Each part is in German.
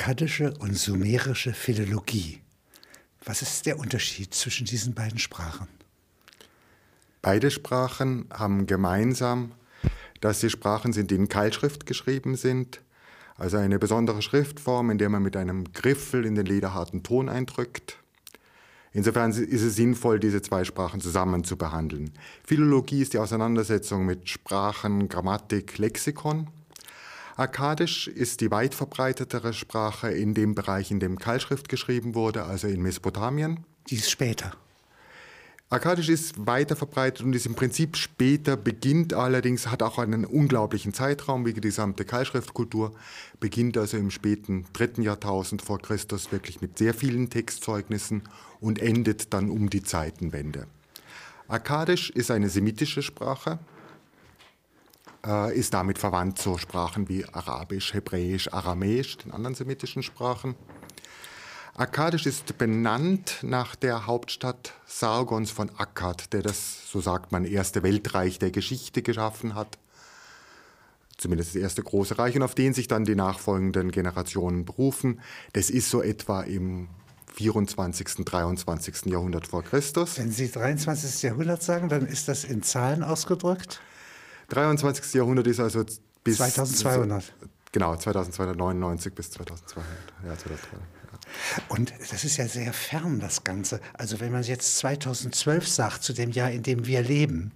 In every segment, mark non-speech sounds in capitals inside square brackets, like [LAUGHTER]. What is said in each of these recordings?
akkadische und sumerische Philologie. Was ist der Unterschied zwischen diesen beiden Sprachen? Beide Sprachen haben gemeinsam, dass sie Sprachen sind, die in Keilschrift geschrieben sind, also eine besondere Schriftform, in der man mit einem Griffel in den lederharten Ton eindrückt. Insofern ist es sinnvoll, diese zwei Sprachen zusammen zu behandeln. Philologie ist die Auseinandersetzung mit Sprachen, Grammatik, Lexikon. Akkadisch ist die weit verbreitetere Sprache in dem Bereich, in dem Keilschrift geschrieben wurde, also in Mesopotamien. Die ist später. Akkadisch ist weiter verbreitet und ist im Prinzip später, beginnt allerdings, hat auch einen unglaublichen Zeitraum, wie die gesamte Keilschriftkultur, beginnt also im späten dritten Jahrtausend vor Christus wirklich mit sehr vielen Textzeugnissen und endet dann um die Zeitenwende. Akkadisch ist eine semitische Sprache, äh, ist damit verwandt zu Sprachen wie Arabisch, Hebräisch, Aramäisch, den anderen semitischen Sprachen. Akkadisch ist benannt nach der Hauptstadt Sargons von Akkad, der das, so sagt man, erste Weltreich der Geschichte geschaffen hat. Zumindest das erste große Reich und auf den sich dann die nachfolgenden Generationen berufen. Das ist so etwa im 24., 23. Jahrhundert vor Christus. Wenn Sie 23. Jahrhundert sagen, dann ist das in Zahlen ausgedrückt? 23. Jahrhundert ist also bis 2200. Genau, 2299 bis 2200. Ja, 2200. Und das ist ja sehr fern, das Ganze. Also wenn man jetzt 2012 sagt, zu dem Jahr, in dem wir leben,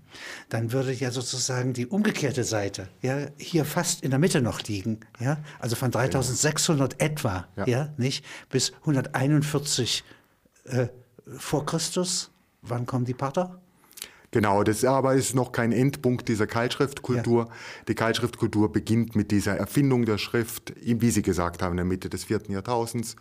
dann würde ja sozusagen die umgekehrte Seite ja, hier fast in der Mitte noch liegen. Ja? Also von 3600 etwa, ja. ja nicht, bis 141 äh, vor Christus. Wann kommen die Pater? Genau, das aber ist noch kein Endpunkt dieser Keilschriftkultur. Ja. Die Keilschriftkultur beginnt mit dieser Erfindung der Schrift, wie Sie gesagt haben, in der Mitte des vierten Jahrtausends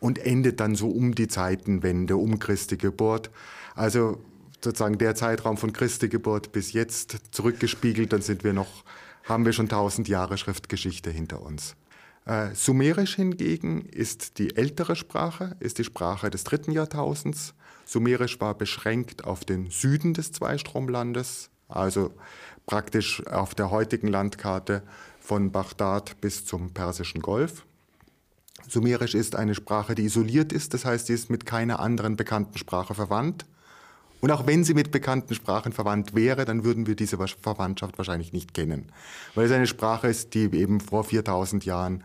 und endet dann so um die Zeitenwende, um Christi Geburt. Also sozusagen der Zeitraum von Christi Geburt bis jetzt zurückgespiegelt, dann sind wir noch, haben wir schon tausend Jahre Schriftgeschichte hinter uns. Äh, Sumerisch hingegen ist die ältere Sprache, ist die Sprache des dritten Jahrtausends. Sumerisch war beschränkt auf den Süden des Zweistromlandes, also praktisch auf der heutigen Landkarte von Bagdad bis zum Persischen Golf. Sumerisch ist eine Sprache, die isoliert ist, das heißt, sie ist mit keiner anderen bekannten Sprache verwandt. Und auch wenn sie mit bekannten Sprachen verwandt wäre, dann würden wir diese Verwandtschaft wahrscheinlich nicht kennen, weil es eine Sprache ist, die eben vor 4000 Jahren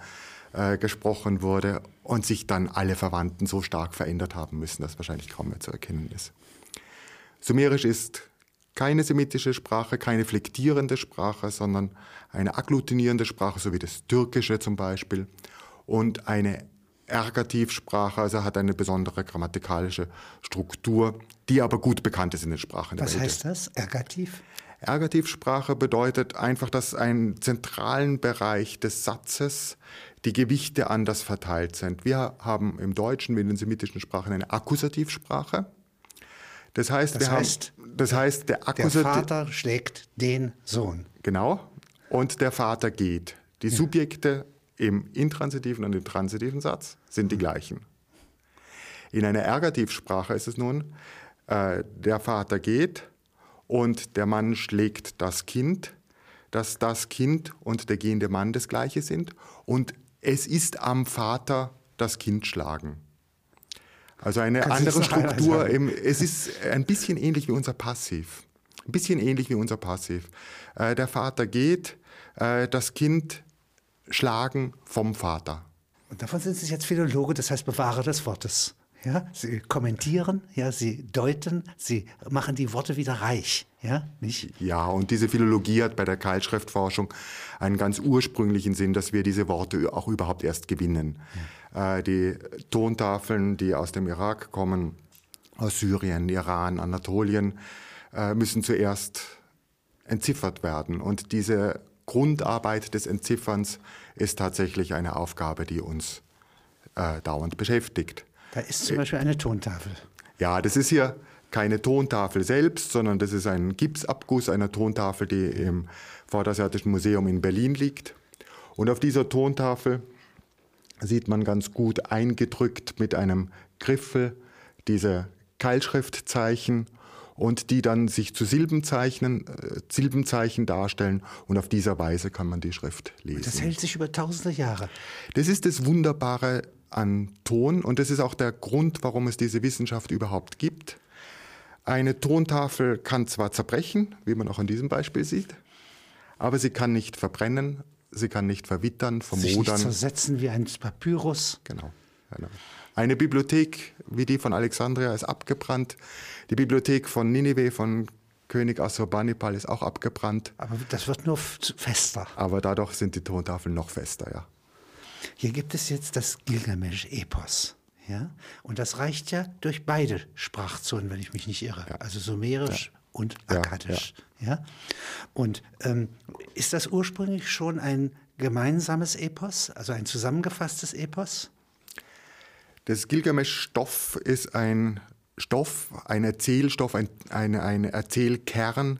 äh, gesprochen wurde und sich dann alle Verwandten so stark verändert haben müssen, dass wahrscheinlich kaum mehr zu erkennen ist. Sumerisch ist keine semitische Sprache, keine flektierende Sprache, sondern eine agglutinierende Sprache, so wie das Türkische zum Beispiel, und eine Ergativsprache, also hat eine besondere grammatikalische Struktur, die aber gut bekannt ist in den Sprachen. Was heißt das, Ergativ? Ergativsprache bedeutet einfach, dass einen zentralen Bereich des Satzes die Gewichte anders verteilt sind. Wir haben im Deutschen wie in den semitischen Sprachen eine Akkusativsprache. Das heißt, das heißt, haben, das heißt der, Akkusativ der Vater schlägt den Sohn. Genau. Und der Vater geht. Die ja. Subjekte im intransitiven und im transitiven Satz sind die gleichen. In einer Ergativsprache ist es nun, äh, der Vater geht und der Mann schlägt das Kind, dass das Kind und der gehende Mann das gleiche sind und es ist am Vater das Kind schlagen. Also eine Kannst andere Struktur. Im, es ist ein bisschen ähnlich wie unser Passiv. Ein bisschen ähnlich wie unser Passiv. Äh, der Vater geht, äh, das Kind schlagen vom Vater. Und davon sind Sie jetzt Philologe, das heißt Bewahrer des Wortes. Ja, sie kommentieren, ja, sie deuten, sie machen die Worte wieder reich, ja, nicht? Ja, und diese Philologie hat bei der Keilschriftforschung einen ganz ursprünglichen Sinn, dass wir diese Worte auch überhaupt erst gewinnen. Ja. Äh, die Tontafeln, die aus dem Irak kommen, aus Syrien, Iran, Anatolien, äh, müssen zuerst entziffert werden. Und diese Grundarbeit des Entzifferns ist tatsächlich eine Aufgabe, die uns äh, dauernd beschäftigt. Da ist zum Beispiel eine Tontafel. Ja, das ist hier keine Tontafel selbst, sondern das ist ein Gipsabguss einer Tontafel, die im Vorderasiatischen Museum in Berlin liegt. Und auf dieser Tontafel sieht man ganz gut eingedrückt mit einem Griffel diese Keilschriftzeichen und die dann sich zu Silbenzeichen, äh, Silbenzeichen darstellen und auf dieser Weise kann man die Schrift lesen. Das hält sich über tausende Jahre. Das ist das Wunderbare an Ton und das ist auch der Grund, warum es diese Wissenschaft überhaupt gibt. Eine Tontafel kann zwar zerbrechen, wie man auch an diesem Beispiel sieht, aber sie kann nicht verbrennen, sie kann nicht verwittern, vermodern. Sich nicht zersetzen wie ein Papyrus. Genau. genau. Eine Bibliothek wie die von Alexandria ist abgebrannt. Die Bibliothek von Ninive von König Assurbanipal ist auch abgebrannt. Aber das wird nur fester. Aber dadurch sind die Tontafeln noch fester, ja. Hier gibt es jetzt das Gilgamesch-Epos. Ja? Und das reicht ja durch beide Sprachzonen, wenn ich mich nicht irre. Ja. Also Sumerisch ja. und Akkadisch. Ja. Und ähm, ist das ursprünglich schon ein gemeinsames Epos, also ein zusammengefasstes Epos? Das Gilgamesch-Stoff ist ein Stoff, ein Erzählstoff, ein ein, ein Erzählkern,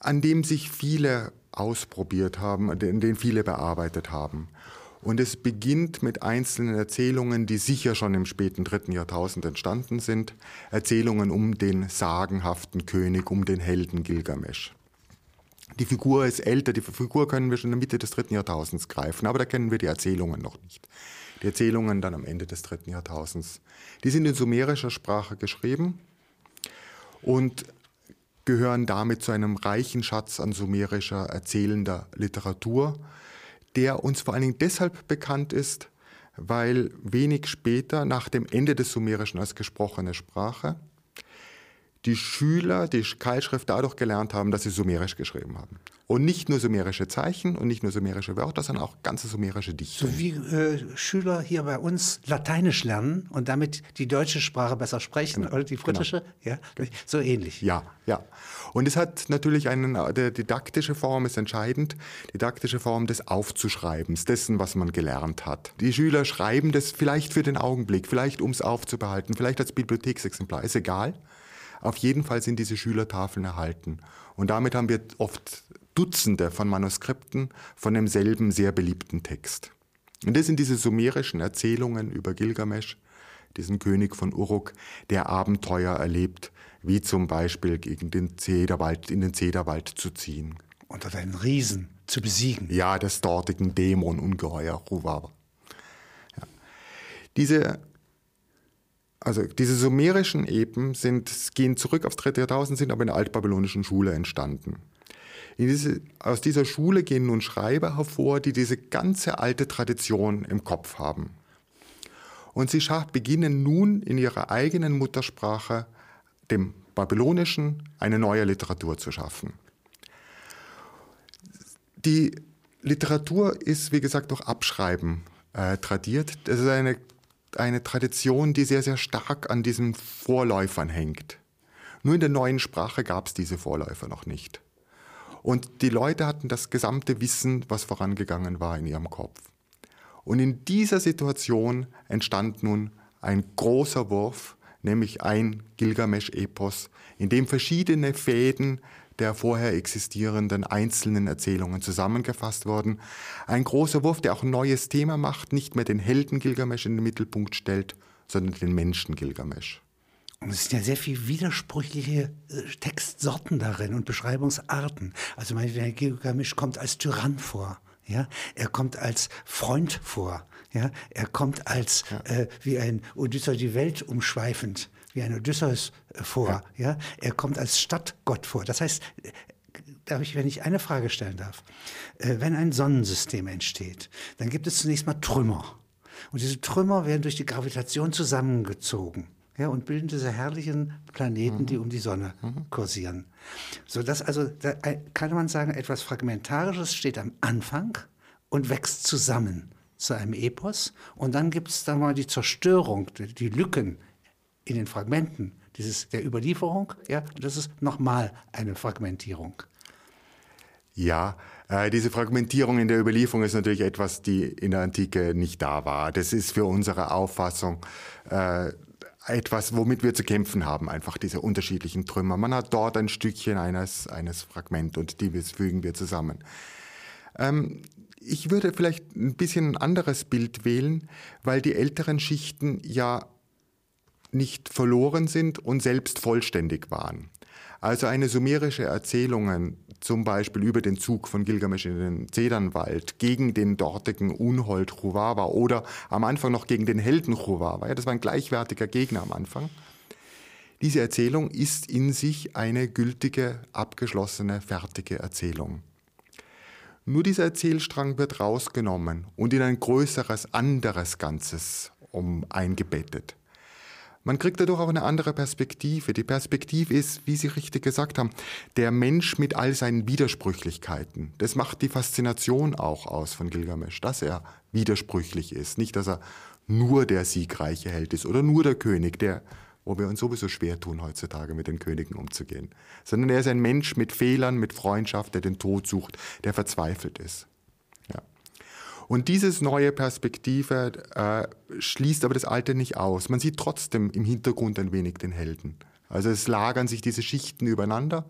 an dem sich viele ausprobiert haben, in den viele bearbeitet haben. Und es beginnt mit einzelnen Erzählungen, die sicher schon im späten dritten Jahrtausend entstanden sind. Erzählungen um den sagenhaften König, um den Helden Gilgamesch. Die Figur ist älter, die Figur können wir schon in der Mitte des dritten Jahrtausends greifen, aber da kennen wir die Erzählungen noch nicht. Die Erzählungen dann am Ende des dritten Jahrtausends. Die sind in sumerischer Sprache geschrieben und gehören damit zu einem reichen Schatz an sumerischer erzählender Literatur, der uns vor allen Dingen deshalb bekannt ist, weil wenig später, nach dem Ende des Sumerischen als gesprochene Sprache, die Schüler die Keilschrift dadurch gelernt haben, dass sie Sumerisch geschrieben haben. Und nicht nur sumerische Zeichen und nicht nur sumerische Wörter, sondern auch ganze sumerische Dichter. So wie äh, Schüler hier bei uns Lateinisch lernen und damit die deutsche Sprache besser sprechen genau. oder die britische, genau. ja, so ähnlich. Ja, ja. Und es hat natürlich eine die didaktische Form ist entscheidend, didaktische Form des Aufzuschreibens, dessen, was man gelernt hat. Die Schüler schreiben das vielleicht für den Augenblick, vielleicht um es aufzubehalten, vielleicht als Bibliotheksexemplar, ist egal. Auf jeden Fall sind diese Schülertafeln erhalten. Und damit haben wir oft Dutzende von Manuskripten von demselben sehr beliebten Text. Und das sind diese sumerischen Erzählungen über Gilgamesch, diesen König von Uruk, der Abenteuer erlebt, wie zum Beispiel gegen den Zederwald, in den Zederwald zu ziehen. Unter einen Riesen zu besiegen. Ja, des dortigen Dämonungeheuer Ruwawa. Ja. Diese also diese sumerischen Epen sind, gehen zurück aufs dritte Jahrtausend, sind aber in der altbabylonischen Schule entstanden. Diese, aus dieser Schule gehen nun Schreiber hervor, die diese ganze alte Tradition im Kopf haben. Und sie beginnen nun in ihrer eigenen Muttersprache, dem Babylonischen, eine neue Literatur zu schaffen. Die Literatur ist, wie gesagt, durch Abschreiben äh, tradiert. Das ist eine eine Tradition, die sehr, sehr stark an diesen Vorläufern hängt. Nur in der neuen Sprache gab es diese Vorläufer noch nicht. Und die Leute hatten das gesamte Wissen, was vorangegangen war, in ihrem Kopf. Und in dieser Situation entstand nun ein großer Wurf, nämlich ein Gilgamesch-Epos, in dem verschiedene Fäden der vorher existierenden einzelnen Erzählungen zusammengefasst worden. Ein großer Wurf, der auch ein neues Thema macht, nicht mehr den Helden Gilgamesch in den Mittelpunkt stellt, sondern den Menschen Gilgamesch. Und es sind ja sehr viele widersprüchliche äh, Textsorten darin und Beschreibungsarten. Also mein Gilgamesch kommt als Tyrann vor. Ja, er kommt als Freund vor. Ja, er kommt als ja. äh, wie ein Odysseus die Welt umschweifend wie ein Odysseus äh, vor. Ja. ja. Er kommt als Stadtgott vor. Das heißt, äh, darf ich, wenn ich eine Frage stellen darf, äh, wenn ein Sonnensystem entsteht, dann gibt es zunächst mal Trümmer. Und diese Trümmer werden durch die Gravitation zusammengezogen. Ja, und bilden diese herrlichen Planeten, mhm. die um die Sonne mhm. kursieren. So dass also, da kann man sagen, etwas Fragmentarisches steht am Anfang und wächst zusammen zu einem Epos. Und dann gibt es dann mal die Zerstörung, die Lücken in den Fragmenten dieses, der Überlieferung, ja, das ist nochmal eine Fragmentierung. Ja, äh, diese Fragmentierung in der Überlieferung ist natürlich etwas, die in der Antike nicht da war. Das ist für unsere Auffassung äh, etwas, womit wir zu kämpfen haben, einfach diese unterschiedlichen Trümmer. Man hat dort ein Stückchen eines, eines Fragment und die fügen wir zusammen. Ähm, ich würde vielleicht ein bisschen ein anderes Bild wählen, weil die älteren Schichten ja nicht verloren sind und selbst vollständig waren. Also eine sumerische Erzählung, zum Beispiel über den Zug von Gilgamesch in den Zedernwald gegen den dortigen Unhold Chuwawa oder am Anfang noch gegen den Helden Chuwawa, ja, das war ein gleichwertiger Gegner am Anfang. Diese Erzählung ist in sich eine gültige, abgeschlossene, fertige Erzählung. Nur dieser Erzählstrang wird rausgenommen und in ein größeres, anderes Ganzes um eingebettet. Man kriegt dadurch auch eine andere Perspektive. Die Perspektive ist, wie Sie richtig gesagt haben, der Mensch mit all seinen Widersprüchlichkeiten. Das macht die Faszination auch aus von Gilgamesch, dass er widersprüchlich ist. Nicht, dass er nur der siegreiche Held ist oder nur der König, der, wo wir uns sowieso schwer tun, heutzutage mit den Königen umzugehen. Sondern er ist ein Mensch mit Fehlern, mit Freundschaft, der den Tod sucht, der verzweifelt ist. Und dieses neue Perspektive äh, schließt aber das Alte nicht aus. Man sieht trotzdem im Hintergrund ein wenig den Helden. Also es lagern sich diese Schichten übereinander.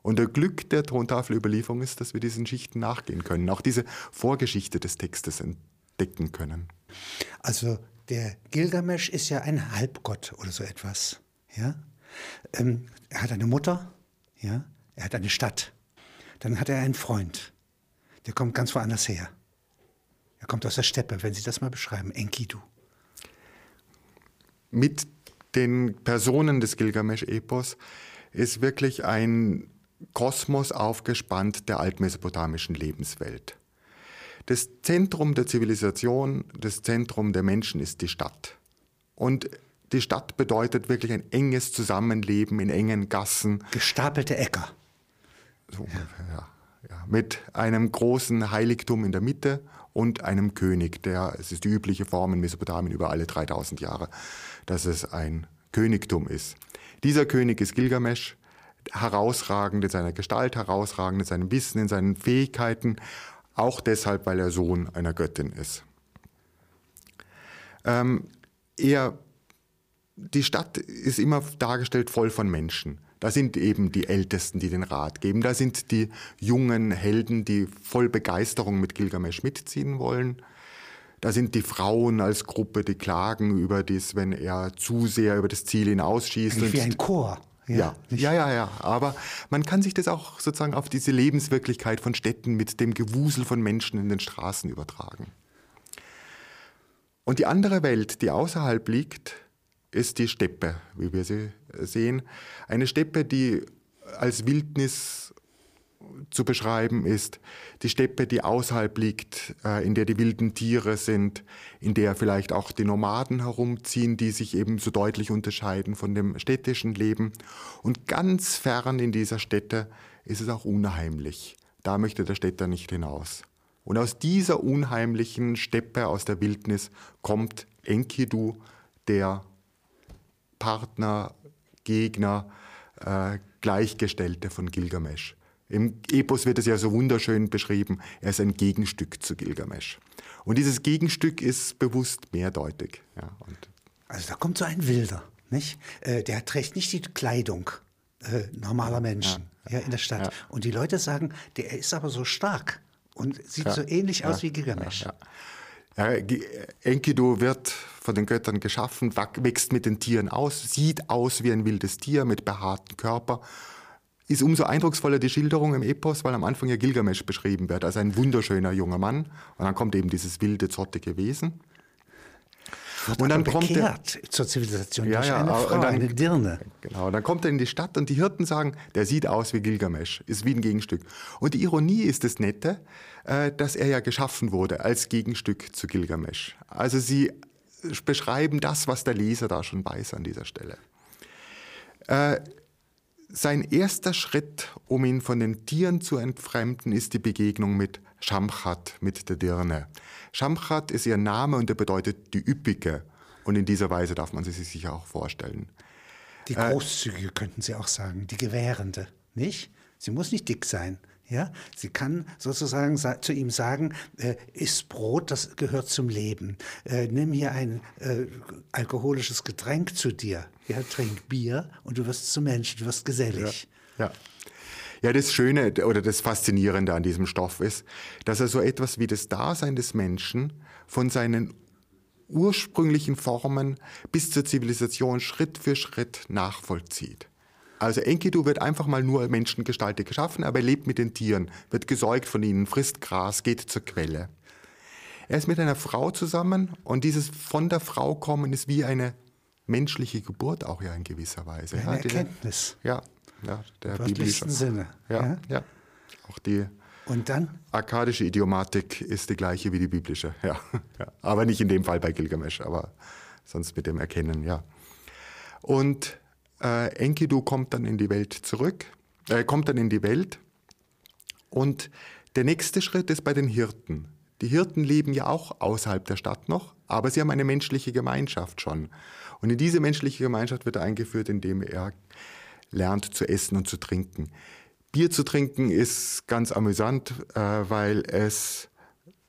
Und der Glück der Tontafelüberlieferung ist, dass wir diesen Schichten nachgehen können, auch diese Vorgeschichte des Textes entdecken können. Also der Gilgamesch ist ja ein Halbgott oder so etwas. Ja? Ähm, er hat eine Mutter, ja? er hat eine Stadt. Dann hat er einen Freund, der kommt ganz woanders her. Er kommt aus der Steppe, wenn Sie das mal beschreiben, Enkidu. Mit den Personen des Gilgamesch-Epos ist wirklich ein Kosmos aufgespannt der altmesopotamischen Lebenswelt. Das Zentrum der Zivilisation, das Zentrum der Menschen ist die Stadt. Und die Stadt bedeutet wirklich ein enges Zusammenleben in engen Gassen. Gestapelte Äcker. So ungefähr, ja. ja. Mit einem großen Heiligtum in der Mitte und einem König, der, es ist die übliche Form in Mesopotamien über alle 3000 Jahre, dass es ein Königtum ist. Dieser König ist Gilgamesch, herausragend in seiner Gestalt, herausragend in seinem Wissen, in seinen Fähigkeiten, auch deshalb, weil er Sohn einer Göttin ist. Ähm, er, die Stadt ist immer dargestellt voll von Menschen. Da sind eben die Ältesten, die den Rat geben. Da sind die jungen Helden, die voll Begeisterung mit Gilgamesch mitziehen wollen. Da sind die Frauen als Gruppe, die klagen über das, wenn er zu sehr über das Ziel hinausschießt. Wie ein Chor. Ja, ja, ja, ja. Aber man kann sich das auch sozusagen auf diese Lebenswirklichkeit von Städten mit dem Gewusel von Menschen in den Straßen übertragen. Und die andere Welt, die außerhalb liegt, ist die Steppe, wie wir sie sehen. Eine Steppe, die als Wildnis zu beschreiben ist. Die Steppe, die außerhalb liegt, äh, in der die wilden Tiere sind, in der vielleicht auch die Nomaden herumziehen, die sich eben so deutlich unterscheiden von dem städtischen Leben. Und ganz fern in dieser Stätte ist es auch unheimlich. Da möchte der Städter nicht hinaus. Und aus dieser unheimlichen Steppe, aus der Wildnis, kommt Enkidu, der Partner, Gegner, äh, Gleichgestellte von Gilgamesch. Im Epos wird es ja so wunderschön beschrieben, er ist ein Gegenstück zu Gilgamesch. Und dieses Gegenstück ist bewusst mehrdeutig. Ja, also da kommt so ein Wilder, nicht? Äh, der trägt nicht die Kleidung äh, normaler Menschen ja, ja, in der Stadt. Und die Leute sagen, der ist aber so stark und sieht so ähnlich aus wie Gilgamesch. Enkidu wird von den Göttern geschaffen, wächst mit den Tieren aus, sieht aus wie ein wildes Tier mit behaartem Körper. Ist umso eindrucksvoller die Schilderung im Epos, weil am Anfang ja Gilgamesch beschrieben wird als ein wunderschöner junger Mann. Und dann kommt eben dieses wilde, zottige Wesen. Wird und dann kommt er zur Zivilisation ja, ja, eine Frau, dann, eine Dirne. Genau, dann kommt er in die Stadt und die Hirten sagen, der sieht aus wie Gilgamesch, ist wie ein Gegenstück. Und die Ironie ist das Nette, äh, dass er ja geschaffen wurde als Gegenstück zu Gilgamesch. Also sie beschreiben das, was der Leser da schon weiß an dieser Stelle. Äh, sein erster Schritt, um ihn von den Tieren zu entfremden, ist die Begegnung mit Shamchat, mit der Dirne. Shamchat ist ihr Name und er bedeutet die Üppige. Und in dieser Weise darf man sie sich sicher auch vorstellen. Die äh, Großzügige äh, könnten Sie auch sagen, die Gewährende, nicht? Sie muss nicht dick sein. Ja, sie kann sozusagen zu ihm sagen, äh, iss Brot, das gehört zum Leben. Äh, nimm hier ein äh, alkoholisches Getränk zu dir. Ja, trink Bier und du wirst zum Menschen, du wirst gesellig. Ja. ja. Ja, das Schöne oder das Faszinierende an diesem Stoff ist, dass er so etwas wie das Dasein des Menschen von seinen ursprünglichen Formen bis zur Zivilisation Schritt für Schritt nachvollzieht. Also Enkidu wird einfach mal nur Menschengestalt geschaffen, aber er lebt mit den Tieren, wird gesäugt von ihnen, frisst Gras, geht zur Quelle. Er ist mit einer Frau zusammen und dieses von der Frau kommen ist wie eine menschliche Geburt auch ja in gewisser Weise. Eine ja, Erkenntnis. Ja, ja der Im biblische Sinne. Ja, ja, ja. Auch die und dann? Akkadische Idiomatik ist die gleiche wie die biblische, [LAUGHS] ja. ja. Aber nicht in dem Fall bei Gilgamesh, aber sonst mit dem Erkennen, ja. Und äh, Enkidu kommt dann in die Welt zurück, äh, kommt dann in die Welt und der nächste Schritt ist bei den Hirten. Die Hirten leben ja auch außerhalb der Stadt noch, aber sie haben eine menschliche Gemeinschaft schon. Und in diese menschliche Gemeinschaft wird er eingeführt, indem er lernt zu essen und zu trinken. Bier zu trinken ist ganz amüsant, äh, weil es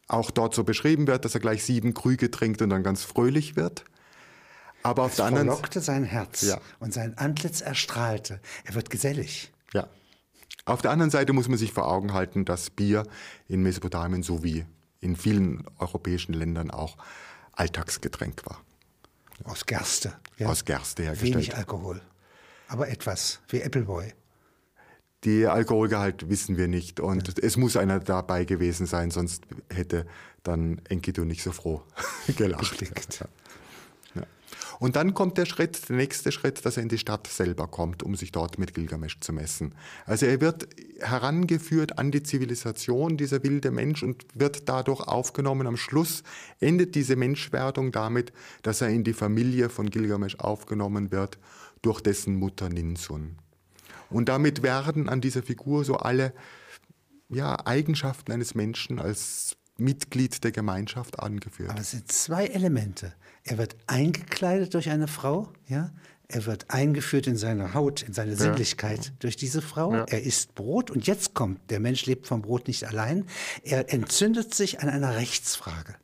auch dort so beschrieben wird, dass er gleich sieben Krüge trinkt und dann ganz fröhlich wird. Aber auf es der anderen verlockte sein Herz ja. und sein Antlitz erstrahlte. Er wird gesellig. Ja. Auf der anderen Seite muss man sich vor Augen halten, dass Bier in Mesopotamien sowie in vielen europäischen Ländern auch Alltagsgetränk war. Aus Gerste. Ja. Aus Gerste hergestellt. Wenig Alkohol, aber etwas, wie Appleboy. Die Alkoholgehalt wissen wir nicht und ja. es muss einer dabei gewesen sein, sonst hätte dann Enkidu nicht so froh [LAUGHS] gelacht. Ja. Und dann kommt der Schritt, der nächste Schritt, dass er in die Stadt selber kommt, um sich dort mit Gilgamesch zu messen. Also er wird herangeführt an die Zivilisation, dieser wilde Mensch, und wird dadurch aufgenommen. Am Schluss endet diese Menschwerdung damit, dass er in die Familie von Gilgamesch aufgenommen wird durch dessen Mutter Ninsun. Und damit werden an dieser Figur so alle ja, Eigenschaften eines Menschen als Mitglied der Gemeinschaft angeführt. Aber es sind zwei Elemente. Er wird eingekleidet durch eine Frau, ja. Er wird eingeführt in seine Haut, in seine Sinnlichkeit ja. durch diese Frau. Ja. Er isst Brot und jetzt kommt, der Mensch lebt vom Brot nicht allein. Er entzündet sich an einer Rechtsfrage.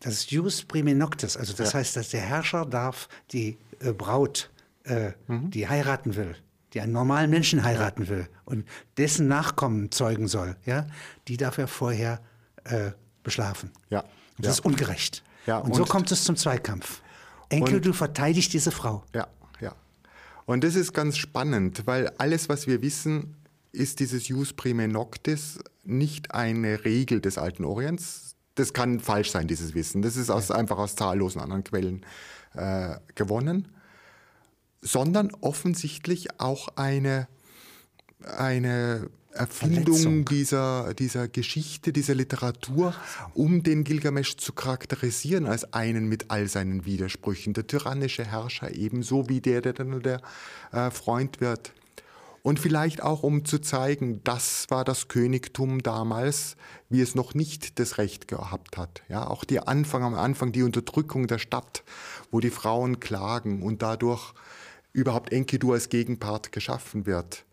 Das ist Jus prime noctis, also das ja. heißt, dass der Herrscher darf die äh, Braut, äh, mhm. die heiraten will, die einen normalen Menschen heiraten will und dessen Nachkommen zeugen soll, ja, die darf er vorher äh, beschlafen. Ja. Und das ja. ist ungerecht. Ja, und, und, so kommt es zum Zweikampf. Enkel, du verteidigst diese Frau. Ja, ja. Und das ist ganz spannend, weil alles, was wir wissen, ist dieses Jus prime noctis nicht eine Regel des alten Orients. Das kann falsch sein, dieses Wissen. Das ist aus, ja. einfach aus zahllosen anderen Quellen äh, gewonnen, sondern offensichtlich auch eine, eine Erfindung dieser, dieser Geschichte, dieser Literatur, um den Gilgamesch zu charakterisieren als einen mit all seinen Widersprüchen. Der tyrannische Herrscher ebenso wie der, der dann der äh, Freund wird. Und vielleicht auch, um zu zeigen, das war das Königtum damals, wie es noch nicht das Recht gehabt hat. Ja, auch die Anfang, am Anfang die Unterdrückung der Stadt, wo die Frauen klagen und dadurch überhaupt Enkidu als Gegenpart geschaffen wird.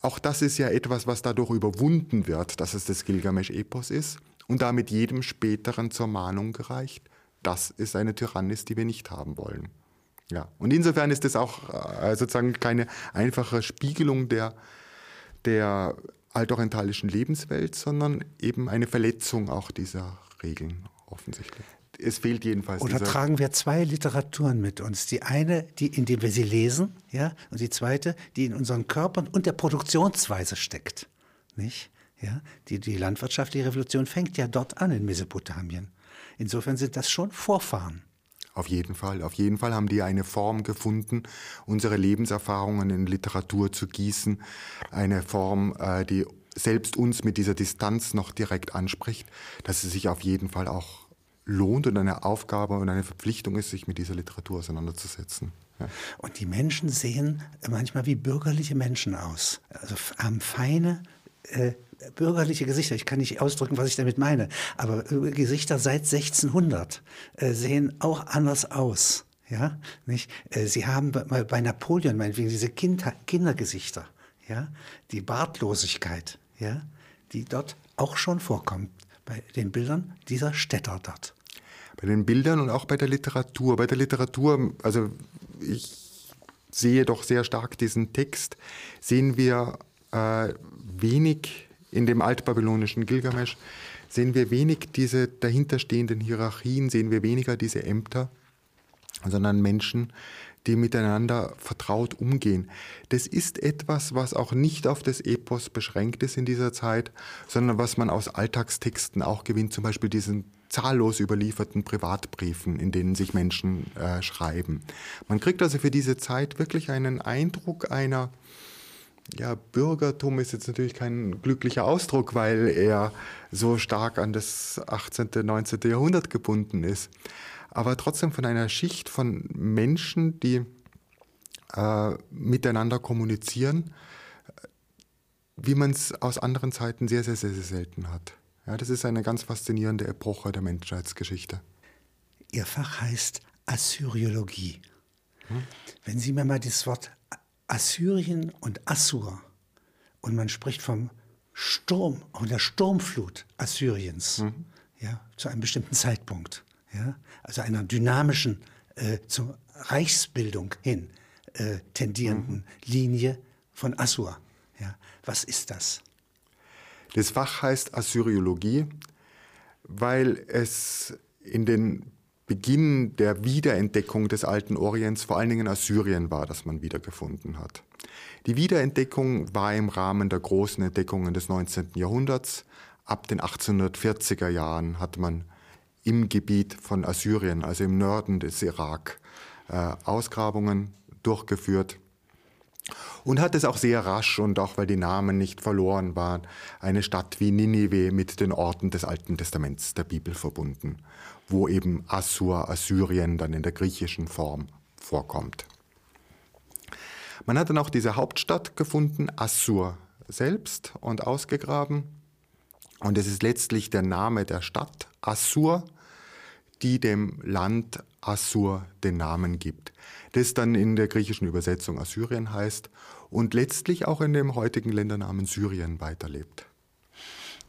Auch das ist ja etwas, was dadurch überwunden wird, dass es das Gilgamesch-Epos ist und damit jedem späteren zur Mahnung gereicht. Das ist eine Tyrannis, die wir nicht haben wollen. Ja. Und insofern ist das auch äh, sozusagen keine einfache Spiegelung der, der altorientalischen Lebenswelt, sondern eben eine Verletzung auch dieser Regeln offensichtlich es fehlt jedenfalls. Oder tragen wir zwei Literaturen mit uns? Die eine, die, in der wir sie lesen, ja, und die zweite, die in unseren Körpern und der Produktionsweise steckt. Nicht? Ja, die, die landwirtschaftliche Revolution fängt ja dort an in Mesopotamien. Insofern sind das schon Vorfahren. Auf jeden Fall. Auf jeden Fall haben die eine Form gefunden, unsere Lebenserfahrungen in Literatur zu gießen. Eine Form, äh, die selbst uns mit dieser Distanz noch direkt anspricht, dass sie sich auf jeden Fall auch lohnt und eine Aufgabe und eine Verpflichtung ist, sich mit dieser Literatur auseinanderzusetzen. Ja. Und die Menschen sehen manchmal wie bürgerliche Menschen aus. Also haben feine, äh, bürgerliche Gesichter. Ich kann nicht ausdrücken, was ich damit meine. Aber äh, Gesichter seit 1600 äh, sehen auch anders aus. Ja, nicht? Äh, sie haben bei, bei Napoleon meinetwegen diese Kinder, Kindergesichter, ja, die Bartlosigkeit, ja, die dort auch schon vorkommt bei den Bildern dieser Städter dort bei den Bildern und auch bei der Literatur. Bei der Literatur, also ich sehe doch sehr stark diesen Text, sehen wir äh, wenig in dem altbabylonischen Gilgamesch, sehen wir wenig diese dahinterstehenden Hierarchien, sehen wir weniger diese Ämter, sondern Menschen, die miteinander vertraut umgehen. Das ist etwas, was auch nicht auf das Epos beschränkt ist in dieser Zeit, sondern was man aus Alltagstexten auch gewinnt, zum Beispiel diesen zahllos überlieferten Privatbriefen, in denen sich Menschen äh, schreiben. Man kriegt also für diese Zeit wirklich einen Eindruck einer, ja, Bürgertum ist jetzt natürlich kein glücklicher Ausdruck, weil er so stark an das 18., 19. Jahrhundert gebunden ist. Aber trotzdem von einer Schicht von Menschen, die äh, miteinander kommunizieren, wie man es aus anderen Zeiten sehr, sehr, sehr, sehr selten hat. Ja, das ist eine ganz faszinierende Epoche der Menschheitsgeschichte. Ihr Fach heißt Assyriologie. Hm? Wenn Sie mir mal das Wort Assyrien und Assur und man spricht vom Sturm, von der Sturmflut Assyriens, mhm. ja, zu einem bestimmten Zeitpunkt, ja, also einer dynamischen äh, zur Reichsbildung hin äh, tendierenden mhm. Linie von Assur. Ja. Was ist das? Das Fach heißt Assyriologie, weil es in den Beginn der Wiederentdeckung des alten Orients vor allen Dingen in Assyrien war, das man wiedergefunden hat. Die Wiederentdeckung war im Rahmen der großen Entdeckungen des 19. Jahrhunderts. Ab den 1840er Jahren hat man im Gebiet von Assyrien, also im Norden des Irak, äh, Ausgrabungen durchgeführt und hat es auch sehr rasch und auch weil die Namen nicht verloren waren, eine Stadt wie Ninive mit den Orten des Alten Testaments der Bibel verbunden wo eben Assur, Assyrien dann in der griechischen Form vorkommt. Man hat dann auch diese Hauptstadt gefunden, Assur selbst, und ausgegraben. Und es ist letztlich der Name der Stadt, Assur, die dem Land Assur den Namen gibt. Das dann in der griechischen Übersetzung Assyrien heißt und letztlich auch in dem heutigen Ländernamen Syrien weiterlebt.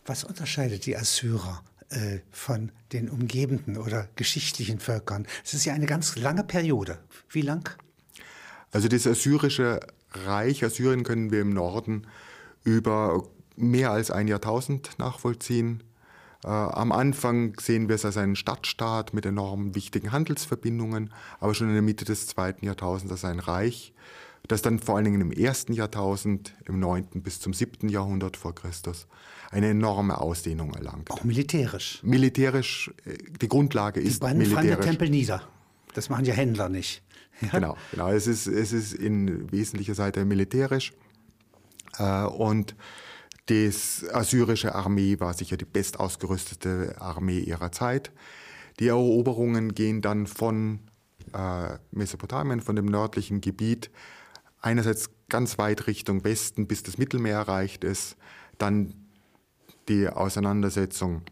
Was unterscheidet die Assyrer äh, von den umgebenden oder geschichtlichen Völkern. Es ist ja eine ganz lange Periode. Wie lang? Also das assyrische Reich, Assyrien können wir im Norden über mehr als ein Jahrtausend nachvollziehen. Äh, am Anfang sehen wir es als einen Stadtstaat mit enorm wichtigen Handelsverbindungen, aber schon in der Mitte des zweiten Jahrtausends als ein Reich, das dann vor allen Dingen im ersten Jahrtausend, im neunten bis zum siebten Jahrhundert vor Christus, eine enorme Ausdehnung erlangt. Auch militärisch. Militärisch, äh, die Grundlage ist die militärisch. Tempel nieder. Das machen ja Händler nicht. Ja? Genau, genau. Es ist, es ist in wesentlicher Seite militärisch. Äh, und die assyrische Armee war sicher die bestausgerüstete Armee ihrer Zeit. Die Eroberungen gehen dann von äh, Mesopotamien, von dem nördlichen Gebiet, einerseits ganz weit Richtung Westen, bis das Mittelmeer erreicht ist, dann die Auseinandersetzung,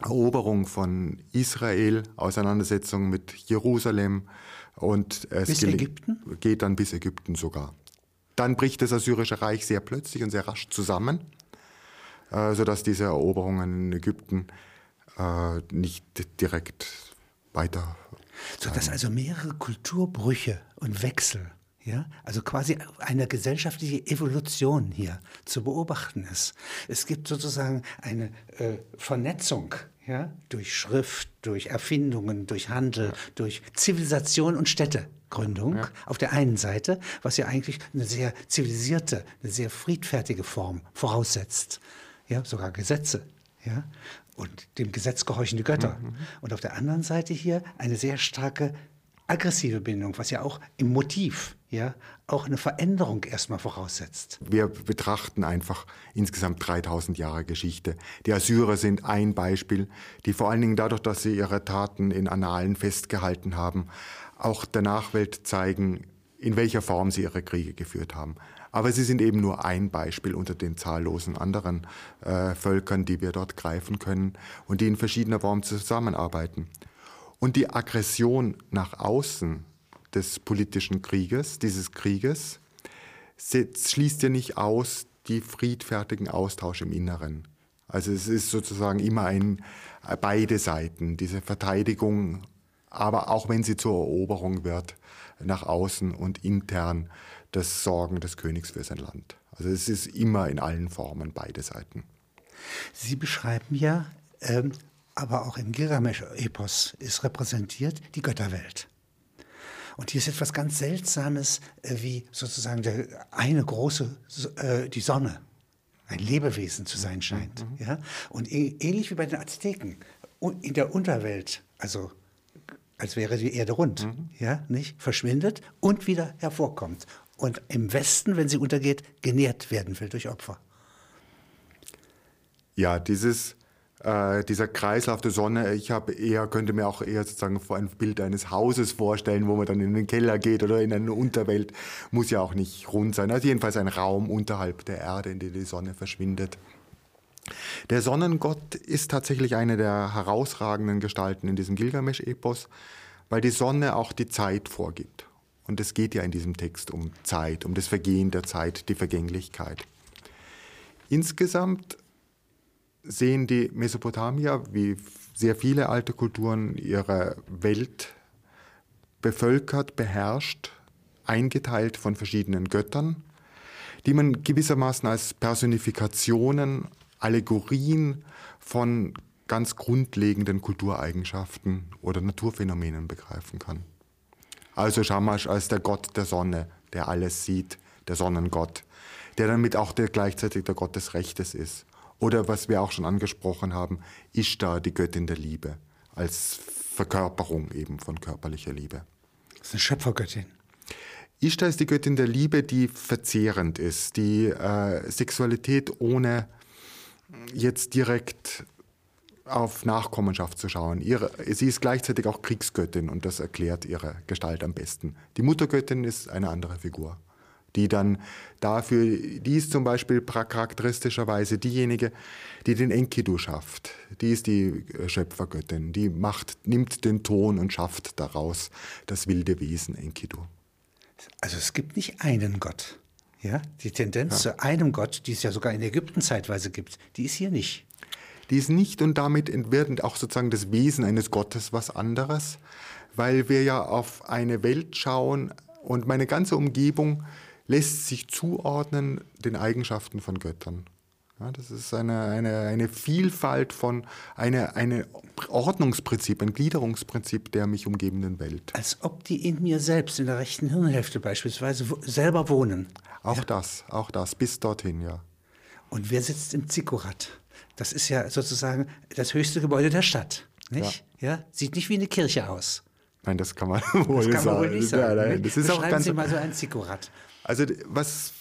Eroberung von Israel, Auseinandersetzung mit Jerusalem und es bis Ägypten? geht dann bis Ägypten sogar. Dann bricht das Assyrische Reich sehr plötzlich und sehr rasch zusammen, äh, sodass diese Eroberungen in Ägypten äh, nicht direkt weiter. Sodass also mehrere Kulturbrüche und Wechsel ja, also quasi eine gesellschaftliche Evolution hier zu beobachten ist. Es gibt sozusagen eine äh, Vernetzung ja, durch Schrift, durch Erfindungen, durch Handel, ja. durch Zivilisation und Städtegründung ja. auf der einen Seite, was ja eigentlich eine sehr zivilisierte, eine sehr friedfertige Form voraussetzt. Ja, sogar Gesetze. Ja, und dem Gesetz gehorchende Götter. Mhm. Und auf der anderen Seite hier eine sehr starke aggressive Bindung, was ja auch im Motiv ja auch eine Veränderung erstmal voraussetzt. Wir betrachten einfach insgesamt 3000 Jahre Geschichte. Die Assyrer sind ein Beispiel, die vor allen Dingen dadurch, dass sie ihre Taten in Annalen festgehalten haben, auch der Nachwelt zeigen, in welcher Form sie ihre Kriege geführt haben. Aber sie sind eben nur ein Beispiel unter den zahllosen anderen äh, Völkern, die wir dort greifen können und die in verschiedener Form zusammenarbeiten. Und die Aggression nach außen des politischen Krieges, dieses Krieges, schließt ja nicht aus die friedfertigen Austausch im Inneren. Also es ist sozusagen immer ein beide Seiten, diese Verteidigung, aber auch wenn sie zur Eroberung wird, nach außen und intern das Sorgen des Königs für sein Land. Also es ist immer in allen Formen beide Seiten. Sie beschreiben ja ähm, aber auch im Gilgamesch-Epos ist repräsentiert die Götterwelt. Und hier ist etwas ganz Seltsames, äh, wie sozusagen der, eine große, äh, die Sonne, ein Lebewesen zu sein scheint. Mhm. Ja? Und ähnlich wie bei den Azteken, in der Unterwelt, also als wäre die Erde rund, mhm. ja, nicht? Verschwindet und wieder hervorkommt. Und im Westen, wenn sie untergeht, genährt werden will durch Opfer. Ja, dieses äh, dieser Kreislauf der Sonne, ich habe eher, könnte mir auch eher sozusagen vor ein Bild eines Hauses vorstellen, wo man dann in den Keller geht oder in eine Unterwelt, muss ja auch nicht rund sein. Also jedenfalls ein Raum unterhalb der Erde, in dem die Sonne verschwindet. Der Sonnengott ist tatsächlich eine der herausragenden Gestalten in diesem Gilgamesch-Epos, weil die Sonne auch die Zeit vorgibt. Und es geht ja in diesem Text um Zeit, um das Vergehen der Zeit, die Vergänglichkeit. Insgesamt sehen die Mesopotamier, wie sehr viele alte Kulturen, ihre Welt bevölkert, beherrscht, eingeteilt von verschiedenen Göttern, die man gewissermaßen als Personifikationen, Allegorien von ganz grundlegenden Kultureigenschaften oder Naturphänomenen begreifen kann. Also Shamash als der Gott der Sonne, der alles sieht, der Sonnengott, der damit auch der, gleichzeitig der Gott des Rechtes ist. Oder was wir auch schon angesprochen haben, Ishtar, die Göttin der Liebe, als Verkörperung eben von körperlicher Liebe. Das ist eine Schöpfergöttin. Ishtar ist die Göttin der Liebe, die verzehrend ist, die äh, Sexualität ohne jetzt direkt auf Nachkommenschaft zu schauen. Ihre, sie ist gleichzeitig auch Kriegsgöttin und das erklärt ihre Gestalt am besten. Die Muttergöttin ist eine andere Figur die dann dafür, die ist zum Beispiel charakteristischerweise diejenige, die den Enkidu schafft. Die ist die äh, Schöpfergöttin, die macht, nimmt den Ton und schafft daraus das wilde Wesen Enkidu. Also es gibt nicht einen Gott. Ja? Die Tendenz ja. zu einem Gott, die es ja sogar in Ägypten zeitweise gibt, die ist hier nicht. Die ist nicht und damit wird auch sozusagen das Wesen eines Gottes was anderes, weil wir ja auf eine Welt schauen und meine ganze Umgebung lässt sich zuordnen den Eigenschaften von Göttern. Ja, das ist eine, eine, eine Vielfalt von, eine, eine Ordnungsprinzip, ein Gliederungsprinzip der mich umgebenden Welt. Als ob die in mir selbst, in der rechten Hirnhälfte beispielsweise, selber wohnen. Auch ja. das, auch das, bis dorthin, ja. Und wer sitzt im Zikkurat? Das ist ja sozusagen das höchste Gebäude der Stadt, nicht? Ja. ja? Sieht nicht wie eine Kirche aus. Nein, das kann man wohl das kann [LAUGHS] man Wohl nicht sagen. Nein, nein, das ist auch ganz Sie mal so ein Zikkurat. Also was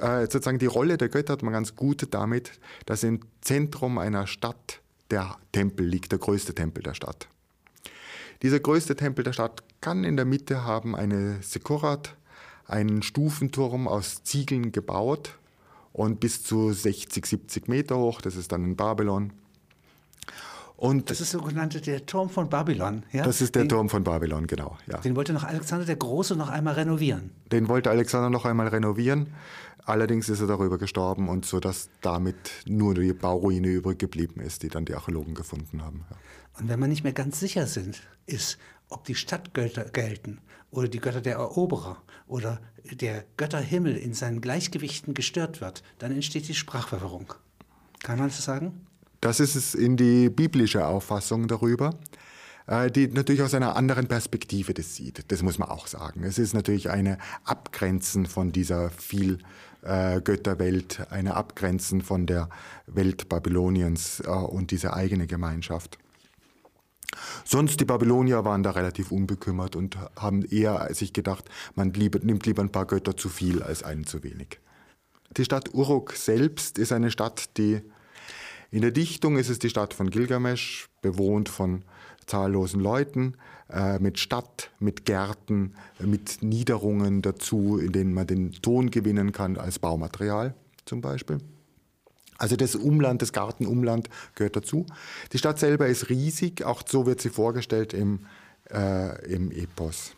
äh, sozusagen die Rolle der Götter hat man ganz gut damit, dass im Zentrum einer Stadt der Tempel liegt, der größte Tempel der Stadt. Dieser größte Tempel der Stadt kann in der Mitte haben eine Sekurat, einen Stufenturm aus Ziegeln gebaut und bis zu 60, 70 Meter hoch, das ist dann in Babylon. Und das ist sogenannte der Turm von Babylon. Ja? Das ist der den, Turm von Babylon, genau. Ja. Den wollte noch Alexander der Große noch einmal renovieren. Den wollte Alexander noch einmal renovieren. Allerdings ist er darüber gestorben und so, dass damit nur die Bauruine übrig geblieben ist, die dann die Archäologen gefunden haben. Ja. Und wenn man nicht mehr ganz sicher sind, ist, ob die Stadtgötter gelten oder die Götter der Eroberer oder der Götterhimmel in seinen Gleichgewichten gestört wird, dann entsteht die Sprachverwirrung. Kann man das sagen? Das ist es in die biblische Auffassung darüber, äh, die natürlich aus einer anderen Perspektive das sieht. Das muss man auch sagen. Es ist natürlich eine Abgrenzen von dieser viel äh, Götterwelt, eine Abgrenzen von der Welt Babyloniens äh, und dieser eigene Gemeinschaft. Sonst die Babylonier waren da relativ unbekümmert und haben eher sich gedacht, man lieber, nimmt lieber ein paar Götter zu viel als einen zu wenig. Die Stadt Uruk selbst ist eine Stadt, die in der Dichtung ist es die Stadt von Gilgamesch, bewohnt von zahllosen Leuten, äh, mit Stadt, mit Gärten, mit Niederungen dazu, in denen man den Ton gewinnen kann als Baumaterial zum Beispiel. Also das Umland, das Gartenumland gehört dazu. Die Stadt selber ist riesig, auch so wird sie vorgestellt im, äh, im Epos.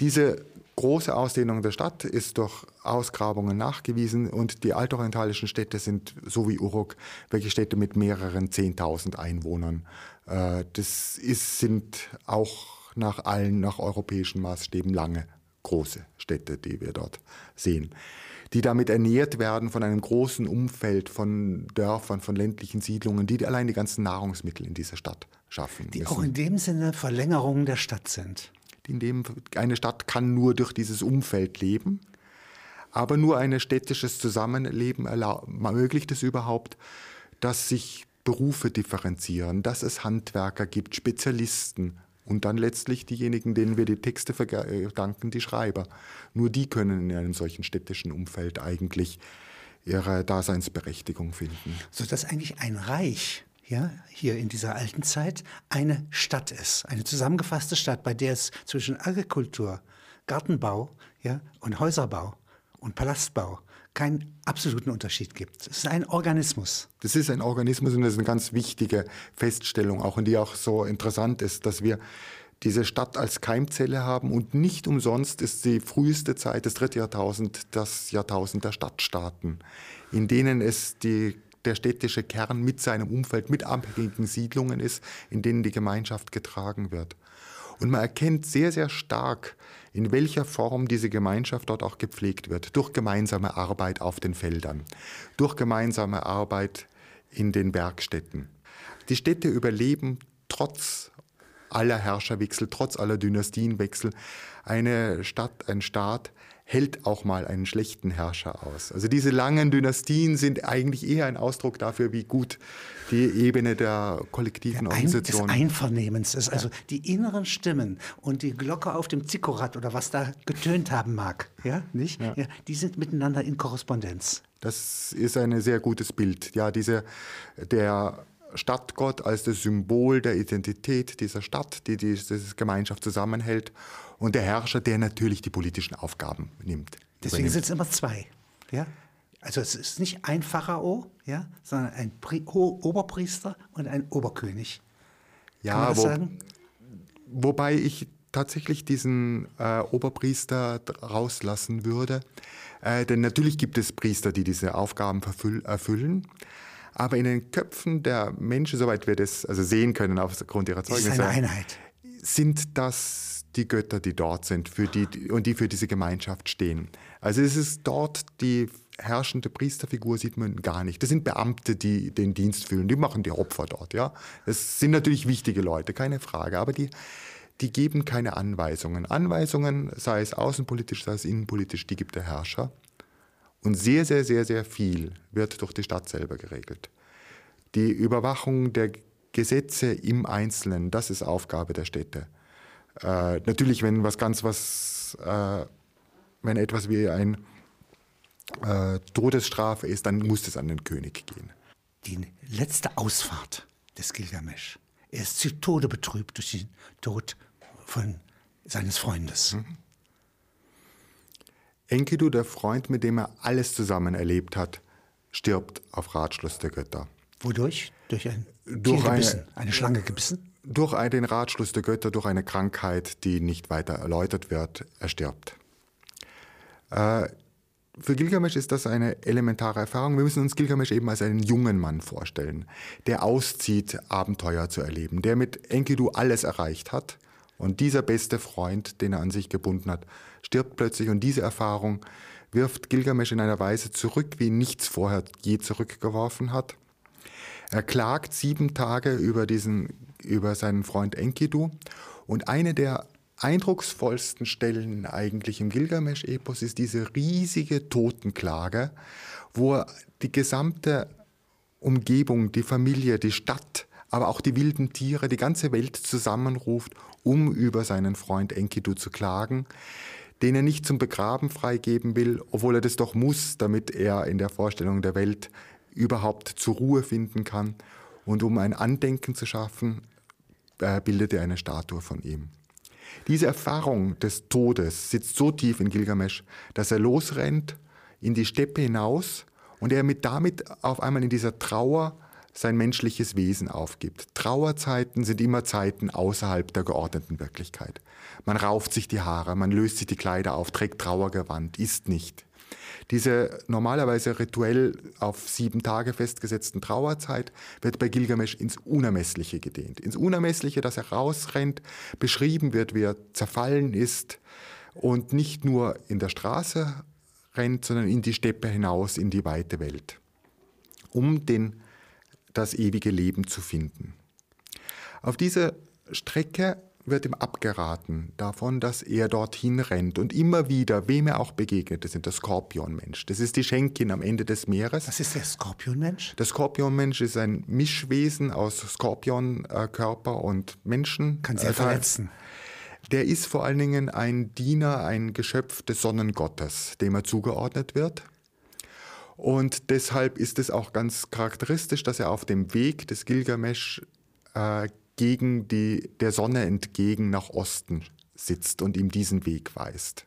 Diese große Ausdehnung der Stadt ist durch Ausgrabungen nachgewiesen und die altorientalischen Städte sind, so wie Uruk, wirklich Städte mit mehreren 10.000 Einwohnern. Äh, das ist, sind auch nach allen, nach europäischen Maßstäben lange große Städte, die wir dort sehen, die damit ernährt werden von einem großen Umfeld von Dörfern, von ländlichen Siedlungen, die allein die ganzen Nahrungsmittel in dieser Stadt schaffen. Die müssen. auch in dem Sinne Verlängerungen der Stadt sind in dem eine Stadt kann nur durch dieses Umfeld leben. Aber nur ein städtisches Zusammenleben ermöglicht es überhaupt, dass sich Berufe differenzieren, dass es Handwerker gibt, Spezialisten und dann letztlich diejenigen, denen wir die Texte verdanken, die Schreiber. Nur die können in einem solchen städtischen Umfeld eigentlich ihre Daseinsberechtigung finden. Sodass eigentlich ein Reich ja, hier in dieser alten Zeit eine Stadt ist, eine zusammengefasste Stadt, bei der es zwischen Agrikultur, Gartenbau ja, und Häuserbau und Palastbau keinen absoluten Unterschied gibt. Es ist ein Organismus. Das ist ein Organismus und das ist eine ganz wichtige Feststellung, auch und die auch so interessant ist, dass wir diese Stadt als Keimzelle haben und nicht umsonst ist die früheste Zeit des dritten Jahrtausend das Jahrtausend der Stadtstaaten, in denen es die, der städtische Kern mit seinem Umfeld, mit abhängigen Siedlungen ist, in denen die Gemeinschaft getragen wird. Und man erkennt sehr, sehr stark, in welcher Form diese Gemeinschaft dort auch gepflegt wird. Durch gemeinsame Arbeit auf den Feldern, durch gemeinsame Arbeit in den Werkstätten. Die Städte überleben trotz aller Herrscherwechsel, trotz aller Dynastienwechsel. Eine Stadt, ein Staat hält auch mal einen schlechten Herrscher aus. Also diese langen Dynastien sind eigentlich eher ein Ausdruck dafür, wie gut die Ebene der kollektiven der Organisation. Des Einvernehmens ist also die inneren Stimmen und die Glocke auf dem Zikorat oder was da getönt haben mag, ja, nicht? Ja. ja. die sind miteinander in Korrespondenz. Das ist ein sehr gutes Bild. Ja, diese, der Stadtgott als das Symbol der Identität dieser Stadt, die diese Gemeinschaft zusammenhält, und der Herrscher, der natürlich die politischen Aufgaben nimmt. Deswegen sind es immer zwei. Ja? Also es ist nicht ein Pharao, ja, sondern ein Pri Oberpriester und ein Oberkönig. Ja, wo, wobei ich tatsächlich diesen äh, Oberpriester rauslassen würde. Äh, denn natürlich gibt es Priester, die diese Aufgaben erfüllen. Aber in den Köpfen der Menschen, soweit wir das also sehen können aufgrund ihrer Zeugnisse, sind das die Götter, die dort sind für die, und die für diese Gemeinschaft stehen. Also es ist dort die herrschende Priesterfigur sieht man gar nicht. Das sind Beamte, die den Dienst fühlen, die machen die Opfer dort. Ja, das sind natürlich wichtige Leute, keine Frage, aber die die geben keine Anweisungen. Anweisungen, sei es außenpolitisch, sei es innenpolitisch, die gibt der Herrscher. Und sehr, sehr, sehr, sehr viel wird durch die Stadt selber geregelt. Die Überwachung der Gesetze im Einzelnen, das ist Aufgabe der Städte. Äh, natürlich, wenn was ganz was, äh, wenn etwas wie ein äh, Todesstrafe ist, dann muss es an den König gehen. Die letzte Ausfahrt des Gilgamesch. Er ist zu Tode betrübt durch den Tod von seines Freundes. Mhm. Enkidu, der Freund, mit dem er alles zusammen erlebt hat, stirbt auf Ratschluss der Götter. Wodurch? Durch ein durch eine, eine, Schlange gebissen? Durch den Ratschluss der Götter, durch eine Krankheit, die nicht weiter erläutert wird, er stirbt. Äh, für Gilgamesch ist das eine elementare Erfahrung. Wir müssen uns Gilgamesch eben als einen jungen Mann vorstellen, der auszieht, Abenteuer zu erleben, der mit Enkidu alles erreicht hat. Und dieser beste Freund, den er an sich gebunden hat, stirbt plötzlich und diese Erfahrung wirft Gilgamesch in einer Weise zurück, wie nichts vorher je zurückgeworfen hat. Er klagt sieben Tage über, diesen, über seinen Freund Enkidu und eine der eindrucksvollsten Stellen eigentlich im Gilgamesch-Epos ist diese riesige Totenklage, wo die gesamte Umgebung, die Familie, die Stadt, aber auch die wilden Tiere, die ganze Welt zusammenruft, um über seinen Freund Enkidu zu klagen den er nicht zum Begraben freigeben will, obwohl er das doch muss, damit er in der Vorstellung der Welt überhaupt zur Ruhe finden kann. Und um ein Andenken zu schaffen, äh, bildet er eine Statue von ihm. Diese Erfahrung des Todes sitzt so tief in Gilgamesch, dass er losrennt in die Steppe hinaus und er mit damit auf einmal in dieser Trauer sein menschliches Wesen aufgibt. Trauerzeiten sind immer Zeiten außerhalb der geordneten Wirklichkeit. Man rauft sich die Haare, man löst sich die Kleider auf, trägt Trauergewand, isst nicht. Diese normalerweise rituell auf sieben Tage festgesetzten Trauerzeit wird bei Gilgamesch ins Unermessliche gedehnt. Ins Unermessliche, dass er rausrennt, beschrieben wird, wie er zerfallen ist und nicht nur in der Straße rennt, sondern in die Steppe hinaus, in die weite Welt, um den das ewige Leben zu finden. Auf dieser Strecke wird ihm abgeraten davon, dass er dorthin rennt und immer wieder, wem er auch begegnet, das sind der Skorpionmensch. Das ist die Schenkin am Ende des Meeres. Was ist der Skorpionmensch? Der Skorpionmensch ist ein Mischwesen aus Skorpionkörper und Menschen. Kann sie ja verletzen. Der ist vor allen Dingen ein Diener, ein Geschöpf des Sonnengottes, dem er zugeordnet wird. Und deshalb ist es auch ganz charakteristisch, dass er auf dem Weg des Gilgamesch äh, gegen die, der Sonne entgegen nach Osten sitzt und ihm diesen Weg weist.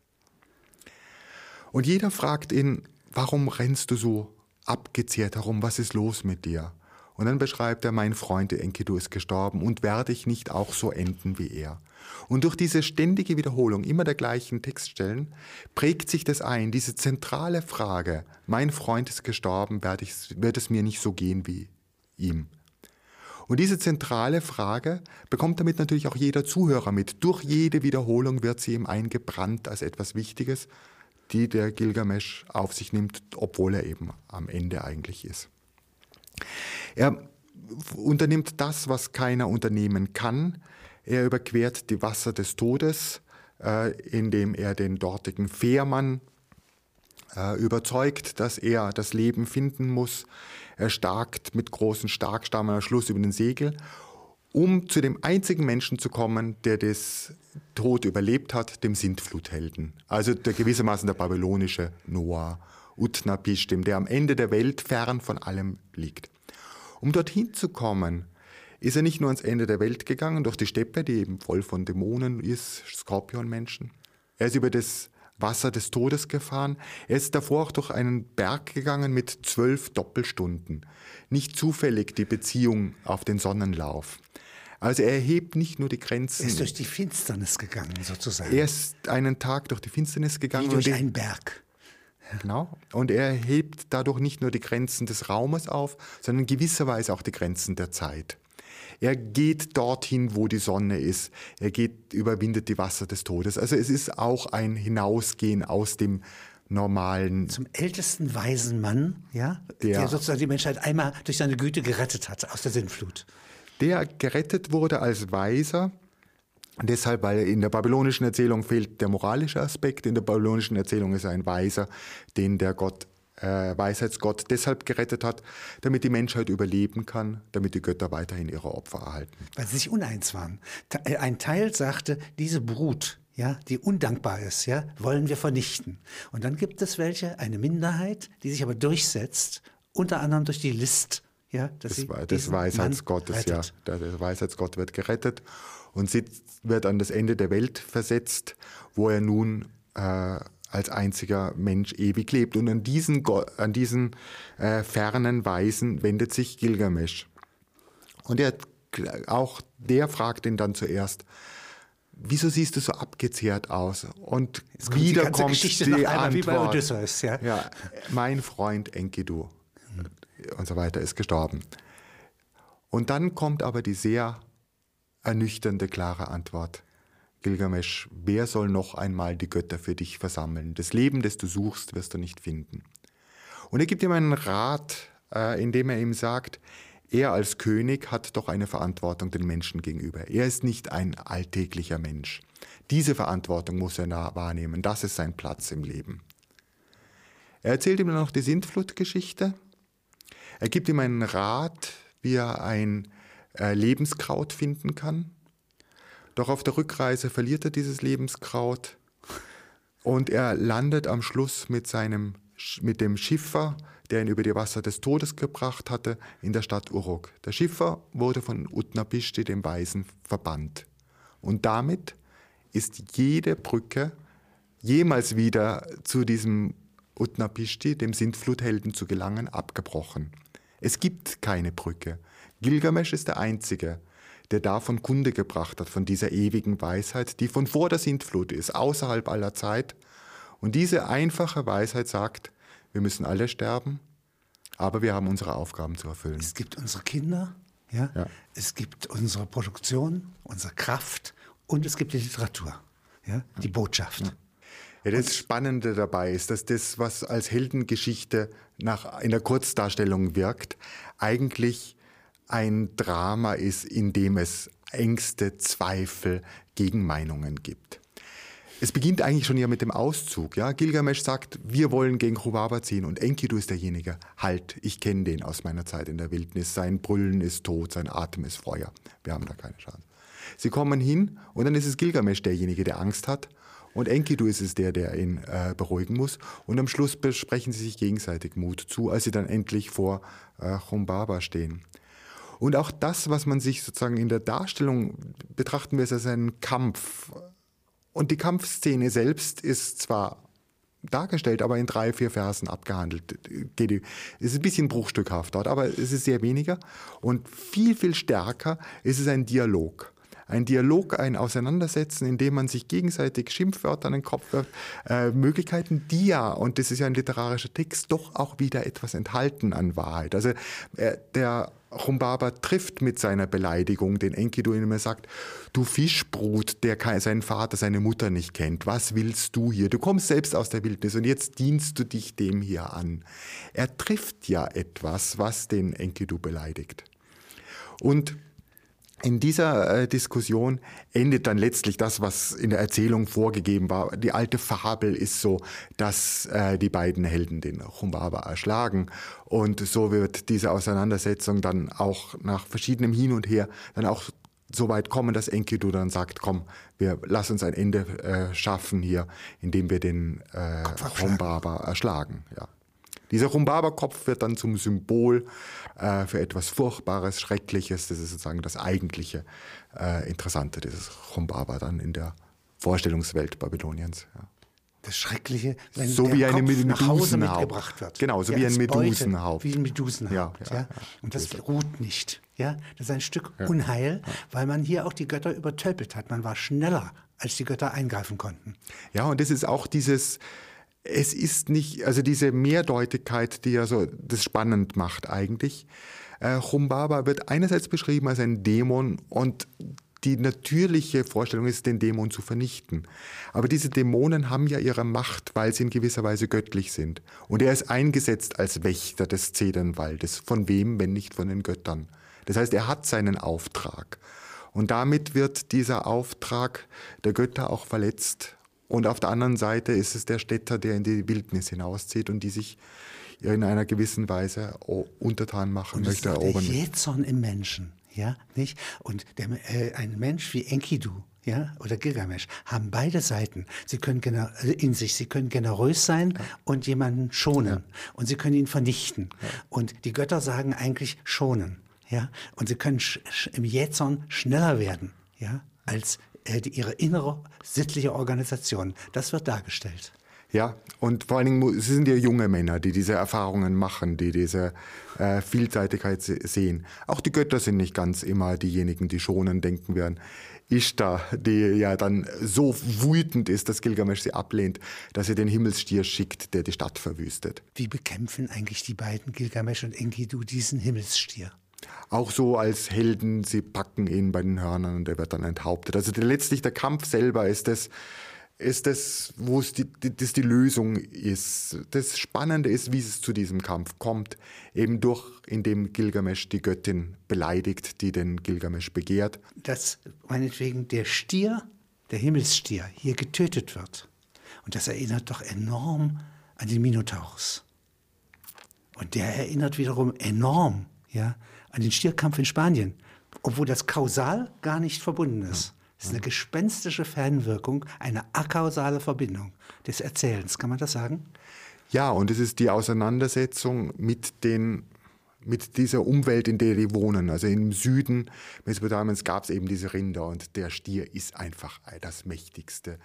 Und jeder fragt ihn, warum rennst du so abgezehrt herum, was ist los mit dir? Und dann beschreibt er, mein Freund Enkidu ist gestorben und werde ich nicht auch so enden wie er. Und durch diese ständige Wiederholung immer der gleichen Textstellen prägt sich das ein, diese zentrale Frage, mein Freund ist gestorben, ich, wird es mir nicht so gehen wie ihm. Und diese zentrale Frage bekommt damit natürlich auch jeder Zuhörer mit. Durch jede Wiederholung wird sie ihm eingebrannt als etwas Wichtiges, die der Gilgamesch auf sich nimmt, obwohl er eben am Ende eigentlich ist. Er unternimmt das, was keiner unternehmen kann. Er überquert die Wasser des Todes, äh, indem er den dortigen Fährmann äh, überzeugt, dass er das Leben finden muss. Er starkt mit großen Starkstammen am Schluss über den Segel, um zu dem einzigen Menschen zu kommen, der das Tod überlebt hat, dem Sintfluthelden. Also der gewissermaßen der babylonische Noah, Utnapishtim, der am Ende der Welt fern von allem liegt. Um dorthin zu kommen, ist er nicht nur ans Ende der Welt gegangen, durch die Steppe, die eben voll von Dämonen ist, Skorpionmenschen. Er ist über das Wasser des Todes gefahren. Er ist davor auch durch einen Berg gegangen mit zwölf Doppelstunden. Nicht zufällig die Beziehung auf den Sonnenlauf. Also er erhebt nicht nur die Grenzen. Er ist durch die Finsternis gegangen, sozusagen. Er ist einen Tag durch die Finsternis gegangen. Wie durch einen Berg. Genau. Und er hebt dadurch nicht nur die Grenzen des Raumes auf, sondern gewisserweise auch die Grenzen der Zeit. Er geht dorthin, wo die Sonne ist. Er geht, überwindet die Wasser des Todes. Also es ist auch ein Hinausgehen aus dem normalen. Zum ältesten weisen Mann, ja, der, der sozusagen die Menschheit einmal durch seine Güte gerettet hat aus der Sinnflut. Der gerettet wurde als Weiser Deshalb, weil in der babylonischen Erzählung fehlt der moralische Aspekt, in der babylonischen Erzählung ist er ein Weiser, den der Gott, äh, Weisheitsgott deshalb gerettet hat, damit die Menschheit überleben kann, damit die Götter weiterhin ihre Opfer erhalten. Weil sie sich uneins waren. Äh, ein Teil sagte, diese Brut, ja, die undankbar ist, ja, wollen wir vernichten. Und dann gibt es welche, eine Minderheit, die sich aber durchsetzt, unter anderem durch die List, ja, dass des, des Weisheitsgottes, ja, der, der Weisheitsgott wird gerettet und wird an das Ende der Welt versetzt, wo er nun äh, als einziger Mensch ewig lebt. Und an diesen, an diesen äh, fernen Weisen wendet sich Gilgamesch. Und er, auch der fragt ihn dann zuerst, wieso siehst du so abgezehrt aus? Und kommt wieder die kommt Geschichte die Antwort. Wie bei Odysseus, ja? ja, mein Freund Enkidu und so weiter ist gestorben. Und dann kommt aber die sehr ernüchternde, klare Antwort. Gilgamesch, wer soll noch einmal die Götter für dich versammeln? Das Leben, das du suchst, wirst du nicht finden. Und er gibt ihm einen Rat, äh, indem er ihm sagt, er als König hat doch eine Verantwortung den Menschen gegenüber. Er ist nicht ein alltäglicher Mensch. Diese Verantwortung muss er wahrnehmen. Das ist sein Platz im Leben. Er erzählt ihm dann noch die Sintflutgeschichte. Er gibt ihm einen Rat, wie er ein äh, Lebenskraut finden kann. Doch auf der Rückreise verliert er dieses Lebenskraut und er landet am Schluss mit seinem mit dem Schiffer, der ihn über die Wasser des Todes gebracht hatte, in der Stadt Uruk. Der Schiffer wurde von Utnapishti, dem Weisen, verbannt. Und damit ist jede Brücke jemals wieder zu diesem Utnapishti, dem Sintfluthelden, zu gelangen, abgebrochen. Es gibt keine Brücke. Gilgamesch ist der Einzige, der davon Kunde gebracht hat, von dieser ewigen Weisheit, die von vor der Sintflut ist, außerhalb aller Zeit. Und diese einfache Weisheit sagt, wir müssen alle sterben, aber wir haben unsere Aufgaben zu erfüllen. Es gibt unsere Kinder, ja? ja. es gibt unsere Produktion, unsere Kraft und es gibt die Literatur, ja? die Botschaft. Ja. Ja, das Spannende dabei ist, dass das, was als Heldengeschichte nach, in der Kurzdarstellung wirkt, eigentlich ein Drama ist, in dem es Ängste, Zweifel, Gegenmeinungen gibt. Es beginnt eigentlich schon ja mit dem Auszug. Ja? Gilgamesch sagt, wir wollen gegen Chubaba ziehen und Enkidu ist derjenige. Halt, ich kenne den aus meiner Zeit in der Wildnis. Sein Brüllen ist tot, sein Atem ist Feuer. Wir haben da keine Chance. Sie kommen hin und dann ist es Gilgamesch derjenige, der Angst hat. Und Enkidu ist es der, der ihn äh, beruhigen muss. Und am Schluss besprechen sie sich gegenseitig Mut zu, als sie dann endlich vor äh, Chumbaba stehen. Und auch das, was man sich sozusagen in der Darstellung betrachten es als einen Kampf. Und die Kampfszene selbst ist zwar dargestellt, aber in drei, vier Versen abgehandelt. Es ist ein bisschen bruchstückhaft dort, aber es ist sehr weniger. Und viel, viel stärker ist es ein Dialog ein Dialog, ein Auseinandersetzen, in dem man sich gegenseitig Schimpfwörter an den Kopf wirft, äh, Möglichkeiten, die ja, und das ist ja ein literarischer Text, doch auch wieder etwas enthalten an Wahrheit. Also äh, der Humbaba trifft mit seiner Beleidigung den Enkidu, indem er sagt, du Fischbrut, der seinen Vater, seine Mutter nicht kennt, was willst du hier? Du kommst selbst aus der Wildnis und jetzt dienst du dich dem hier an. Er trifft ja etwas, was den Enkidu beleidigt. Und in dieser äh, Diskussion endet dann letztlich das, was in der Erzählung vorgegeben war. Die alte Fabel ist so, dass äh, die beiden Helden den Chumbaba erschlagen. Und so wird diese Auseinandersetzung dann auch nach verschiedenem Hin und Her dann auch so weit kommen, dass Enkidu dann sagt, komm, wir lass uns ein Ende äh, schaffen hier, indem wir den äh, Chumbaba erschlagen. Ja. Dieser Rumbaba-Kopf wird dann zum Symbol äh, für etwas Furchtbares, Schreckliches. Das ist sozusagen das eigentliche äh, Interessante dieses Rumbaba dann in der Vorstellungswelt Babyloniens. Ja. Das Schreckliche, wenn so der wie eine Kopf nach Hause mitgebracht wird. Genau, so wie ein Medusenhaupt. Wie ein Medusenhaupt. Ja, ja, ja. Und das ruht nicht. Ja, das ist ein Stück Unheil, weil man hier auch die Götter übertölpelt hat. Man war schneller, als die Götter eingreifen konnten. Ja, und das ist auch dieses, es ist nicht, also diese Mehrdeutigkeit, die ja so das spannend macht eigentlich. Äh, Chumbaba wird einerseits beschrieben als ein Dämon und die natürliche Vorstellung ist, den Dämon zu vernichten. Aber diese Dämonen haben ja ihre Macht, weil sie in gewisser Weise göttlich sind. Und er ist eingesetzt als Wächter des Zedernwaldes. Von wem, wenn nicht von den Göttern? Das heißt, er hat seinen Auftrag. Und damit wird dieser Auftrag der Götter auch verletzt und auf der anderen Seite ist es der Städter, der in die Wildnis hinauszieht und die sich in einer gewissen Weise untertan machen und möchte, erobern. Der Jetson im Menschen, ja, nicht? Und der, äh, ein Mensch wie Enkidu, ja, oder Gilgamesh, haben beide Seiten. Sie können äh, in sich, sie können generös sein ja. und jemanden schonen. Ja. Und sie können ihn vernichten. Ja. Und die Götter sagen eigentlich schonen, ja. Und sie können im Jetson schneller werden, ja, als ihre innere sittliche Organisation. Das wird dargestellt. Ja, und vor allen Dingen es sind ja junge Männer, die diese Erfahrungen machen, die diese äh, Vielseitigkeit sehen. Auch die Götter sind nicht ganz immer diejenigen, die schonen denken werden. Ishtar, die ja dann so wütend ist, dass Gilgamesh sie ablehnt, dass sie den Himmelsstier schickt, der die Stadt verwüstet. Wie bekämpfen eigentlich die beiden, Gilgamesh und Enkidu, diesen Himmelsstier? Auch so als Helden, sie packen ihn bei den Hörnern und er wird dann enthauptet. Also letztlich der Kampf selber ist das, ist das, wo es die, die, das die Lösung ist. Das Spannende ist, wie es zu diesem Kampf kommt, eben durch, indem Gilgamesch die Göttin beleidigt, die den Gilgamesch begehrt. Dass meinetwegen der Stier, der Himmelsstier, hier getötet wird. Und das erinnert doch enorm an den Minotaurus. Und der erinnert wiederum enorm ja, an den Stierkampf in Spanien, obwohl das kausal gar nicht verbunden ist. Es ist eine gespenstische Fernwirkung, eine akausale Verbindung des Erzählens. Kann man das sagen? Ja, und es ist die Auseinandersetzung mit den mit dieser Umwelt, in der die wohnen. Also im Süden Mesopotamiens gab es eben diese Rinder und der Stier ist einfach das mächtigste